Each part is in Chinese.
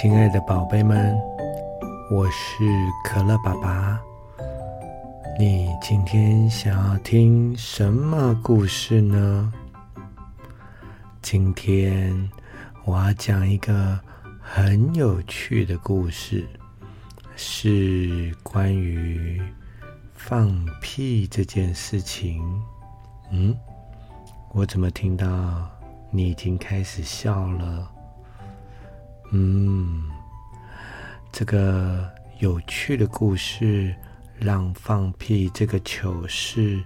亲爱的宝贝们，我是可乐爸爸。你今天想要听什么故事呢？今天我要讲一个很有趣的故事，是关于放屁这件事情。嗯。我怎么听到你已经开始笑了？嗯，这个有趣的故事让放屁这个糗事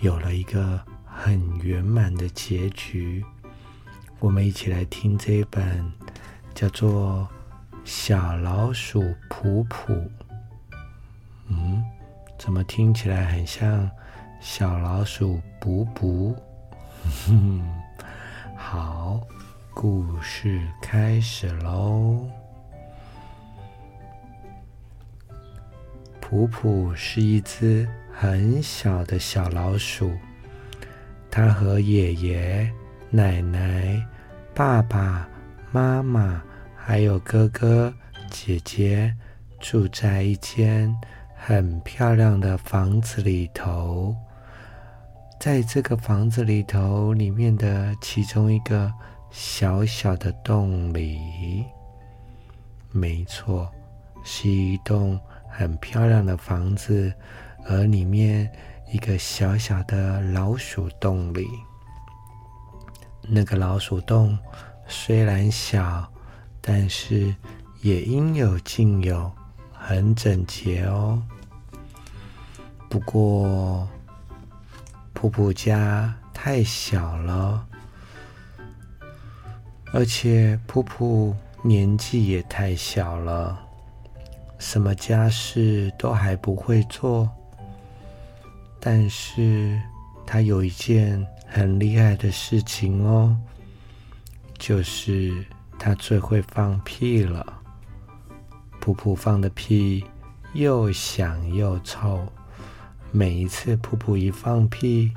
有了一个很圆满的结局。我们一起来听这一本叫做《小老鼠普普》。嗯，怎么听起来很像小老鼠补补？哼，好，故事开始喽。普普是一只很小的小老鼠，它和爷爷、奶奶、爸爸妈妈还有哥哥姐姐住在一间很漂亮的房子里头。在这个房子里头，里面的其中一个小小的洞里，没错，是一栋很漂亮的房子，而里面一个小小的老鼠洞里，那个老鼠洞虽然小，但是也应有尽有，很整洁哦。不过。普普家太小了，而且普普年纪也太小了，什么家事都还不会做。但是他有一件很厉害的事情哦，就是他最会放屁了。普普放的屁又响又臭。每一次普普一放屁，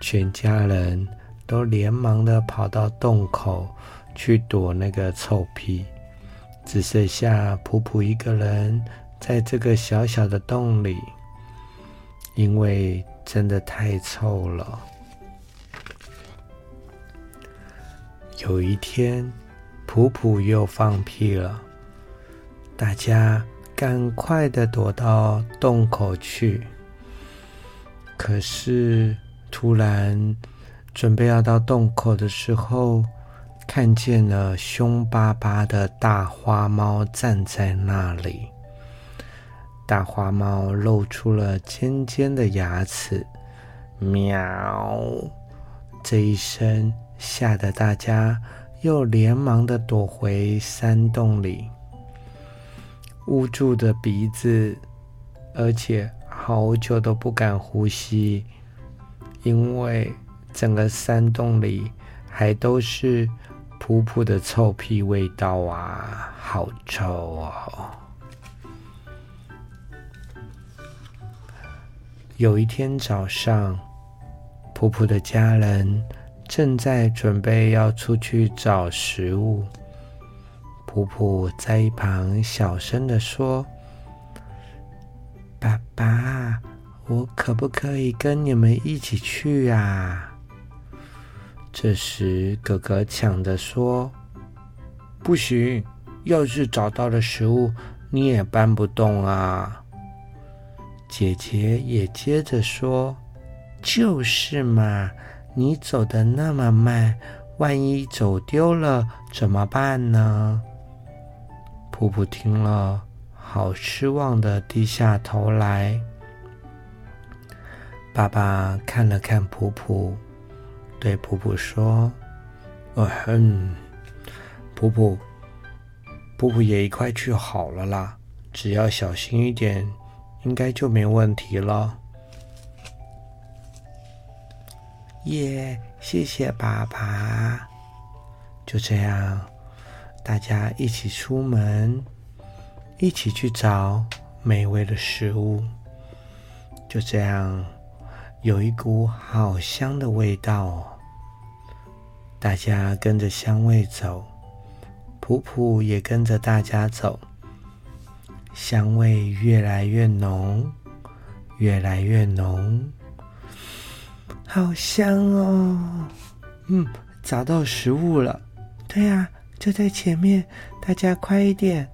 全家人都连忙的跑到洞口去躲那个臭屁，只剩下噗噗一个人在这个小小的洞里，因为真的太臭了。有一天，噗噗又放屁了，大家赶快的躲到洞口去。可是，突然准备要到洞口的时候，看见了凶巴巴的大花猫站在那里。大花猫露出了尖尖的牙齿，喵！这一声吓得大家又连忙的躲回山洞里，捂住的鼻子，而且。好久都不敢呼吸，因为整个山洞里还都是噗噗的臭屁味道啊，好臭哦！有一天早上，噗噗的家人正在准备要出去找食物，噗噗在一旁小声的说。爸爸，我可不可以跟你们一起去啊？这时，哥哥抢着说：“不行，要是找到了食物，你也搬不动啊。”姐姐也接着说：“就是嘛，你走的那么慢，万一走丢了怎么办呢？”普普听了。好失望的低下头来。爸爸看了看普普，对普普说：“哦哼，普普，普普也一块去好了啦，只要小心一点，应该就没问题了。”耶，谢谢爸爸。就这样，大家一起出门。一起去找美味的食物，就这样，有一股好香的味道哦。大家跟着香味走，普普也跟着大家走。香味越来越浓，越来越浓，好香哦！嗯，找到食物了。对呀，就在前面，大家快一点。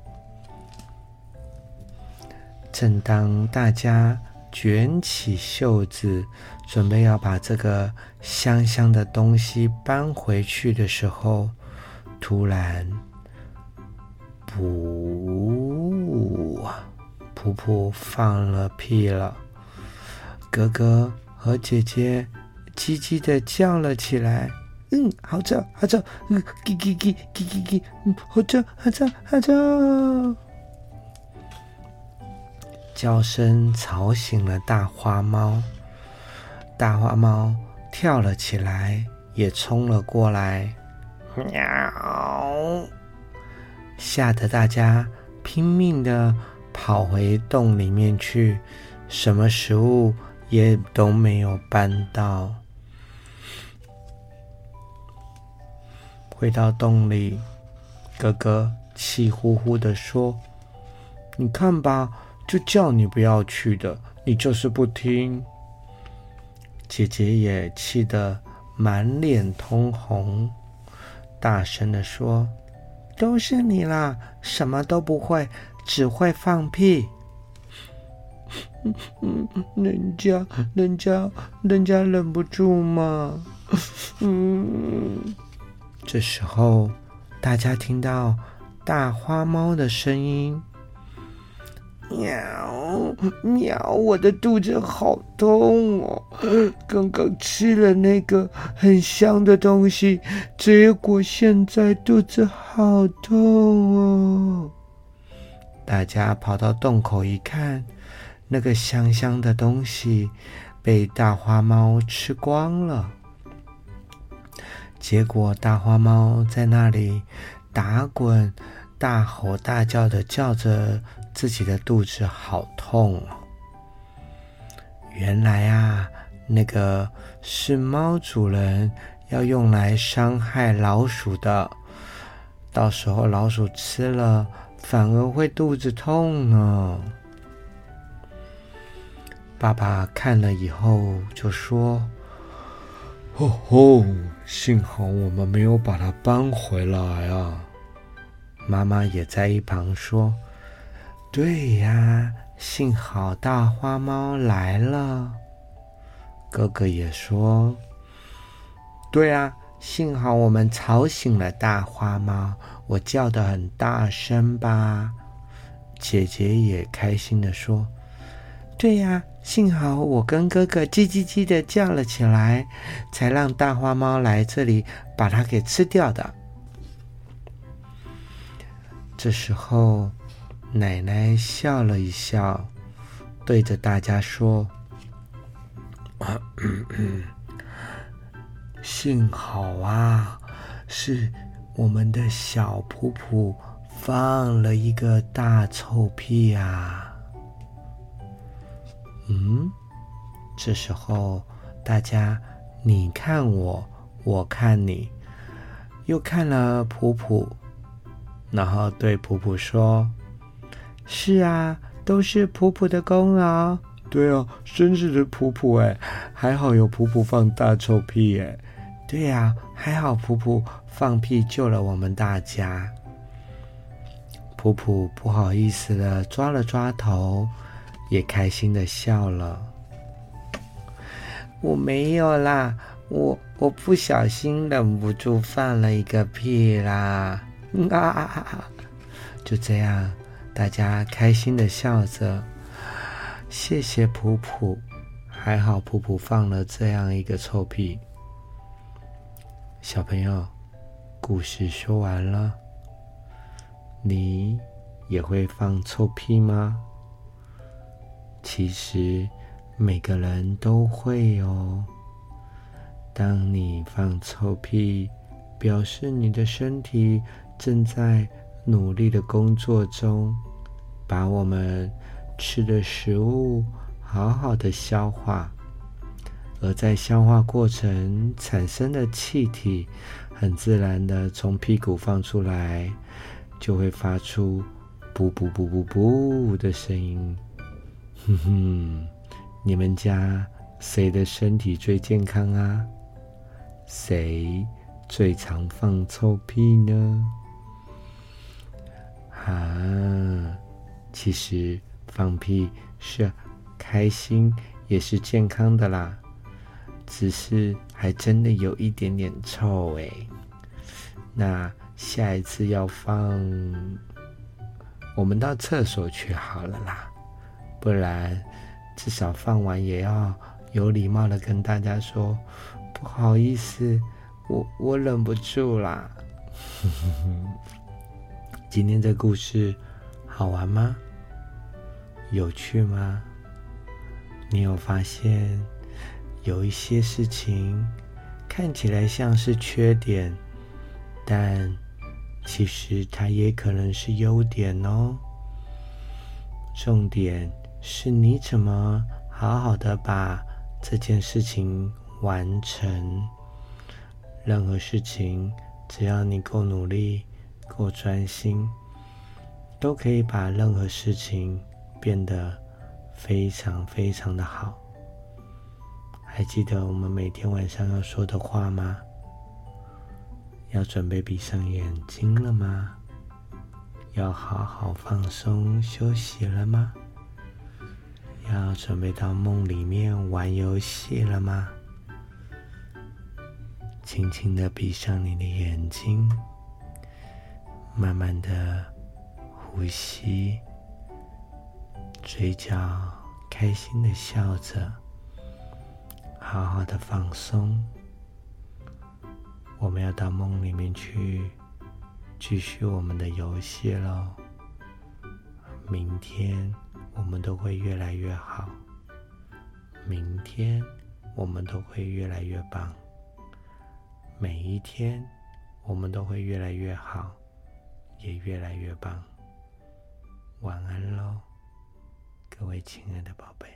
正当大家卷起袖子，准备要把这个香香的东西搬回去的时候，突然，噗，噗噗放了屁了。哥哥和姐姐叽叽的叫了起来。嗯，好臭，好臭，嗯，叽叽叽，叽叽叽，嗯，好臭，好臭，好臭。叫声吵醒了大花猫，大花猫跳了起来，也冲了过来，喵！吓得大家拼命的跑回洞里面去，什么食物也都没有搬到。回到洞里，哥哥气呼呼的说：“你看吧，就叫你不要去的，你就是不听。”姐姐也气得满脸通红，大声的说：“都是你啦，什么都不会，只会放屁。”人家，人家，人家忍不住嘛。嗯。这时候，大家听到大花猫的声音：“喵喵，我的肚子好痛哦！刚刚吃了那个很香的东西，结果现在肚子好痛哦！”大家跑到洞口一看，那个香香的东西被大花猫吃光了。结果，大花猫在那里打滚、大吼大叫的叫着，自己的肚子好痛哦。原来啊，那个是猫主人要用来伤害老鼠的，到时候老鼠吃了反而会肚子痛呢。爸爸看了以后就说。哦吼！幸好我们没有把它搬回来啊！妈妈也在一旁说：“对呀，幸好大花猫来了。”哥哥也说：“对啊，幸好我们吵醒了大花猫，我叫的很大声吧？”姐姐也开心的说。对呀，幸好我跟哥哥叽叽叽的叫了起来，才让大花猫来这里把它给吃掉的。这时候，奶奶笑了一笑，对着大家说：“幸好啊，是我们的小普普放了一个大臭屁啊。”嗯，这时候大家你看我，我看你，又看了普普，然后对普普说：“是啊，都是普普的功劳。”对啊，真是的普普哎，还好有普普放大臭屁哎。对呀，还好普普放屁救了我们大家。普普不好意思的抓了抓头。也开心的笑了。我没有啦，我我不小心忍不住放了一个屁啦！啊，就这样，大家开心的笑着。谢谢普普，还好普普放了这样一个臭屁。小朋友，故事说完了，你也会放臭屁吗？其实每个人都会哦。当你放臭屁，表示你的身体正在努力的工作中，把我们吃的食物好好的消化。而在消化过程产生的气体，很自然的从屁股放出来，就会发出“噗噗噗噗噗”的声音。哼哼，你们家谁的身体最健康啊？谁最常放臭屁呢？啊，其实放屁是开心，也是健康的啦。只是还真的有一点点臭哎，那下一次要放，我们到厕所去好了啦，不然至少放完也要有礼貌的跟大家说，不好意思，我我忍不住啦。今天这故事好玩吗？有趣吗？你有发现？有一些事情看起来像是缺点，但其实它也可能是优点哦。重点是你怎么好好的把这件事情完成。任何事情，只要你够努力、够专心，都可以把任何事情变得非常非常的好。还记得我们每天晚上要说的话吗？要准备闭上眼睛了吗？要好好放松休息了吗？要准备到梦里面玩游戏了吗？轻轻的闭上你的眼睛，慢慢的呼吸，嘴角开心的笑着。好好的放松，我们要到梦里面去继续我们的游戏喽。明天我们都会越来越好，明天我们都会越来越棒。每一天我们都会越来越好，也越来越棒。晚安喽，各位亲爱的宝贝。